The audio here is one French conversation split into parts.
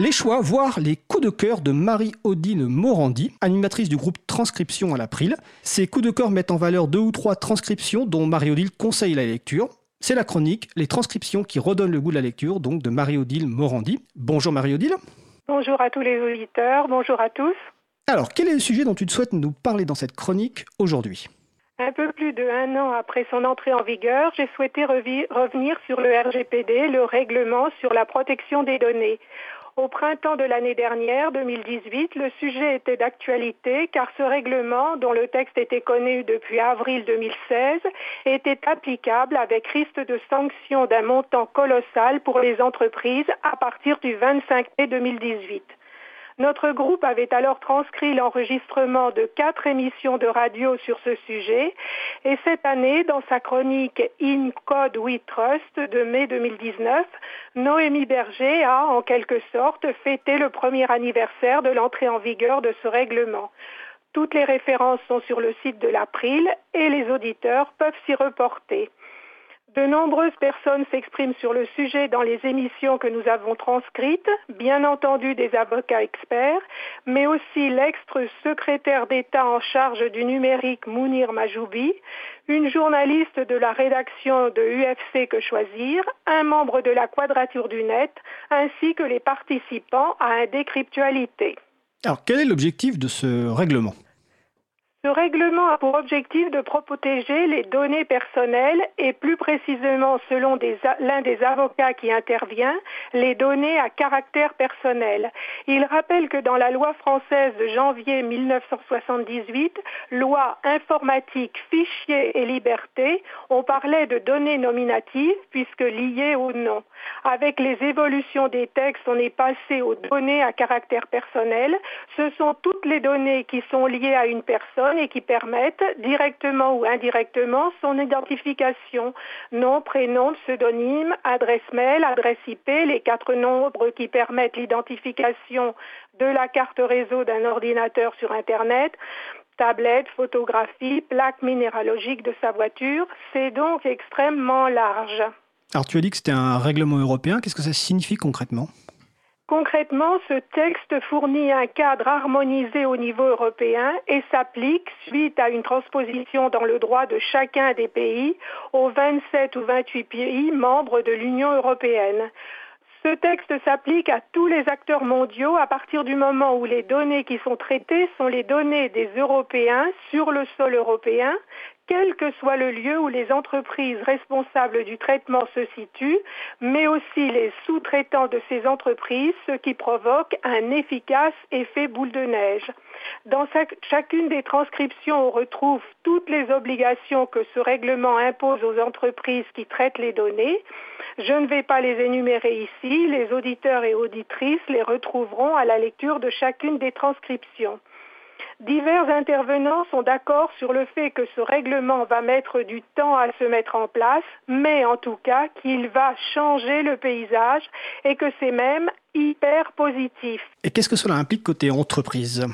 Les choix, voire les coups de cœur de Marie-Odile Morandi, animatrice du groupe Transcription à l'April. Ces coups de cœur mettent en valeur deux ou trois transcriptions dont Marie-Odile conseille la lecture. C'est la chronique, les transcriptions qui redonnent le goût de la lecture, donc de Marie-Odile Morandi. Bonjour Marie-Odile. Bonjour à tous les auditeurs, bonjour à tous. Alors, quel est le sujet dont tu souhaites nous parler dans cette chronique aujourd'hui? Un peu plus de un an après son entrée en vigueur, j'ai souhaité revenir sur le RGPD, le règlement sur la protection des données. Au printemps de l'année dernière, 2018, le sujet était d'actualité car ce règlement, dont le texte était connu depuis avril 2016, était applicable avec risque de sanction d'un montant colossal pour les entreprises à partir du 25 mai 2018. Notre groupe avait alors transcrit l'enregistrement de quatre émissions de radio sur ce sujet et cette année, dans sa chronique In Code We Trust de mai 2019, Noémie Berger a en quelque sorte fêté le premier anniversaire de l'entrée en vigueur de ce règlement. Toutes les références sont sur le site de l'April et les auditeurs peuvent s'y reporter. De nombreuses personnes s'expriment sur le sujet dans les émissions que nous avons transcrites, bien entendu des avocats experts, mais aussi l'ex-secrétaire d'État en charge du numérique Mounir Majoubi, une journaliste de la rédaction de UFC Que Choisir, un membre de la Quadrature du Net, ainsi que les participants à un décryptualité. Alors quel est l'objectif de ce règlement? Ce règlement a pour objectif de protéger les données personnelles et plus précisément selon l'un des avocats qui intervient, les données à caractère personnel. Il rappelle que dans la loi française de janvier 1978, loi informatique, fichiers et liberté, on parlait de données nominatives puisque liées au nom. Avec les évolutions des textes, on est passé aux données à caractère personnel. Ce sont toutes les données qui sont liées à une personne et qui permettent, directement ou indirectement, son identification. Nom, prénom, pseudonyme, adresse mail, adresse IP, les quatre nombres qui permettent l'identification de la carte réseau d'un ordinateur sur Internet, tablette, photographie, plaque minéralogique de sa voiture. C'est donc extrêmement large. Alors tu as dit que c'était un règlement européen. Qu'est-ce que ça signifie concrètement? Concrètement, ce texte fournit un cadre harmonisé au niveau européen et s'applique suite à une transposition dans le droit de chacun des pays aux 27 ou 28 pays membres de l'Union européenne. Ce texte s'applique à tous les acteurs mondiaux à partir du moment où les données qui sont traitées sont les données des Européens sur le sol européen quel que soit le lieu où les entreprises responsables du traitement se situent, mais aussi les sous-traitants de ces entreprises, ce qui provoque un efficace effet boule de neige. Dans chacune des transcriptions, on retrouve toutes les obligations que ce règlement impose aux entreprises qui traitent les données. Je ne vais pas les énumérer ici, les auditeurs et auditrices les retrouveront à la lecture de chacune des transcriptions. Divers intervenants sont d'accord sur le fait que ce règlement va mettre du temps à se mettre en place, mais en tout cas qu'il va changer le paysage et que c'est même hyper positif. Et qu'est-ce que cela implique côté entreprise?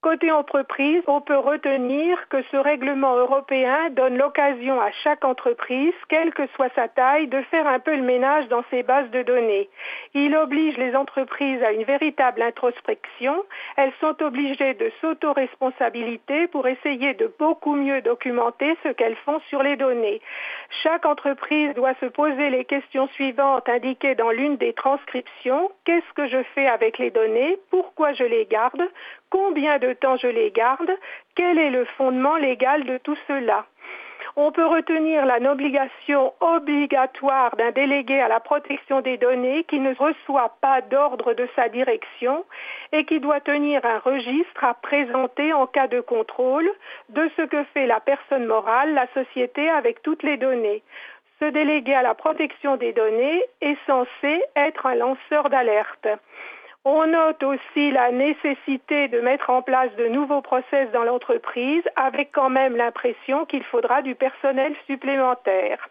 Côté entreprise, on peut retenir que ce règlement européen donne l'occasion à chaque entreprise, quelle que soit sa taille, de faire un peu le ménage dans ses bases de données. Il oblige les entreprises à une véritable introspection. Elles sont obligées de s'auto-responsabilité pour essayer de beaucoup mieux documenter ce qu'elles font sur les données. Chaque entreprise doit se poser les questions suivantes indiquées dans l'une des transcriptions. Qu'est-ce que je fais avec les données? Pourquoi je les garde? Combien de temps je les garde Quel est le fondement légal de tout cela on peut retenir la obligation obligatoire d'un délégué à la protection des données qui ne reçoit pas d'ordre de sa direction et qui doit tenir un registre à présenter en cas de contrôle de ce que fait la personne morale, la société avec toutes les données. Ce délégué à la protection des données est censé être un lanceur d'alerte. On note aussi la nécessité de mettre en place de nouveaux process dans l'entreprise avec quand même l'impression qu'il faudra du personnel supplémentaire.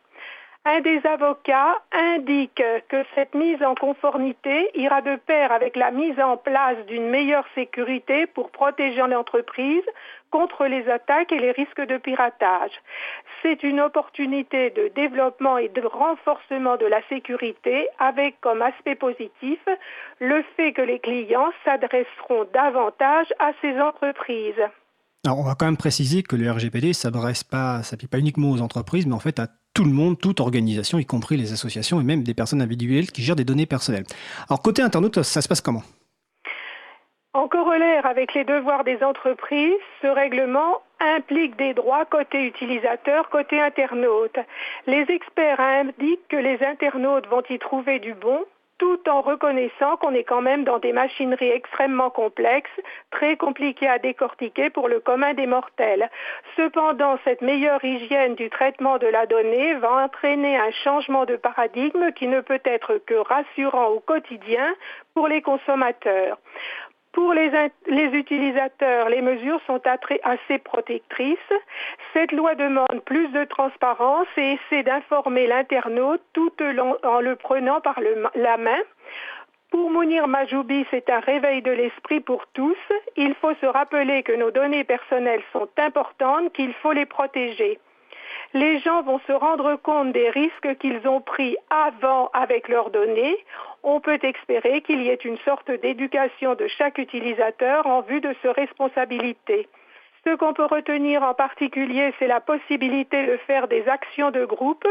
Un des avocats indique que cette mise en conformité ira de pair avec la mise en place d'une meilleure sécurité pour protéger l'entreprise contre les attaques et les risques de piratage. C'est une opportunité de développement et de renforcement de la sécurité avec comme aspect positif le fait que les clients s'adresseront davantage à ces entreprises. Alors, on va quand même préciser que le RGPD s'adresse pas, s'applique pas uniquement aux entreprises, mais en fait à tout le monde, toute organisation, y compris les associations et même des personnes individuelles qui gèrent des données personnelles. Alors, côté internaute, ça se passe comment? En corollaire avec les devoirs des entreprises, ce règlement implique des droits côté utilisateur, côté internaute. Les experts indiquent que les internautes vont y trouver du bon, tout en reconnaissant qu'on est quand même dans des machineries extrêmement complexes, très compliquées à décortiquer pour le commun des mortels. Cependant, cette meilleure hygiène du traitement de la donnée va entraîner un changement de paradigme qui ne peut être que rassurant au quotidien pour les consommateurs. Pour les, utilisateurs, les mesures sont assez protectrices. Cette loi demande plus de transparence et essaie d'informer l'internaute tout en le prenant par la main. Pour Mounir Majoubi, c'est un réveil de l'esprit pour tous. Il faut se rappeler que nos données personnelles sont importantes, qu'il faut les protéger les gens vont se rendre compte des risques qu'ils ont pris avant avec leurs données. On peut espérer qu'il y ait une sorte d'éducation de chaque utilisateur en vue de se responsabilité. Ce qu'on peut retenir en particulier, c'est la possibilité de faire des actions de groupe,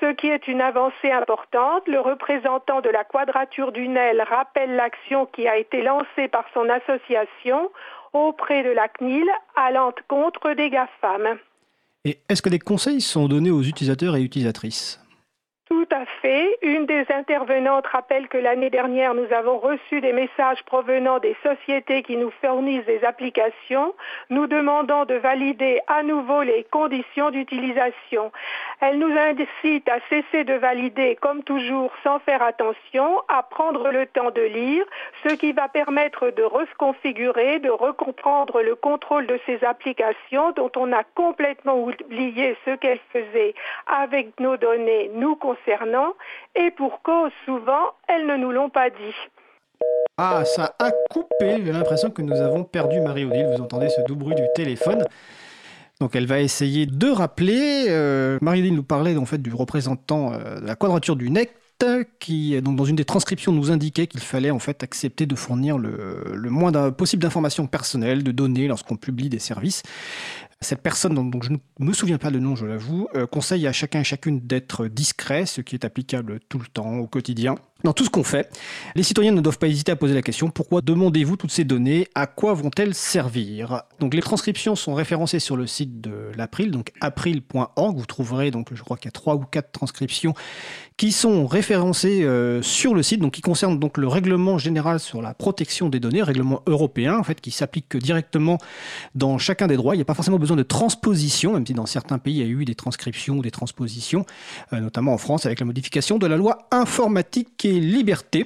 ce qui est une avancée importante. Le représentant de la quadrature du NEL rappelle l'action qui a été lancée par son association auprès de la CNIL à l'encontre des GAFAM. Et est-ce que des conseils sont donnés aux utilisateurs et utilisatrices? Tout à fait. Une des intervenantes rappelle que l'année dernière, nous avons reçu des messages provenant des sociétés qui nous fournissent des applications, nous demandant de valider à nouveau les conditions d'utilisation. Elle nous incite à cesser de valider, comme toujours, sans faire attention, à prendre le temps de lire, ce qui va permettre de reconfigurer, de recomprendre le contrôle de ces applications dont on a complètement oublié ce qu'elles faisaient avec nos données, nous et pour cause, souvent, elles ne nous l'ont pas dit. Ah, ça a coupé. J'ai l'impression que nous avons perdu Marie-Odile. Vous entendez ce doux bruit du téléphone. Donc elle va essayer de rappeler. Euh, Marie-Odile nous parlait en fait du représentant euh, de la quadrature du NEC qui, donc, dans une des transcriptions, nous indiquait qu'il fallait en fait accepter de fournir le moins possible d'informations personnelles, de données lorsqu'on publie des services. Cette personne, dont, je ne me souviens pas le nom, je l'avoue, euh, conseille à chacun et chacune d'être discret, ce qui est applicable tout le temps, au quotidien. Dans tout ce qu'on fait, les citoyens ne doivent pas hésiter à poser la question pourquoi demandez-vous toutes ces données? À quoi vont-elles servir? Donc les transcriptions sont référencées sur le site de l'April, donc april.org. Vous trouverez donc je crois qu'il y a trois ou quatre transcriptions qui sont référencées euh, sur le site, donc qui concernent donc le règlement général sur la protection des données, règlement européen en fait qui s'applique directement dans chacun des droits. Il n'y a pas forcément besoin de transposition, même si dans certains pays il y a eu des transcriptions ou des transpositions, euh, notamment en France avec la modification de la loi informatique liberté.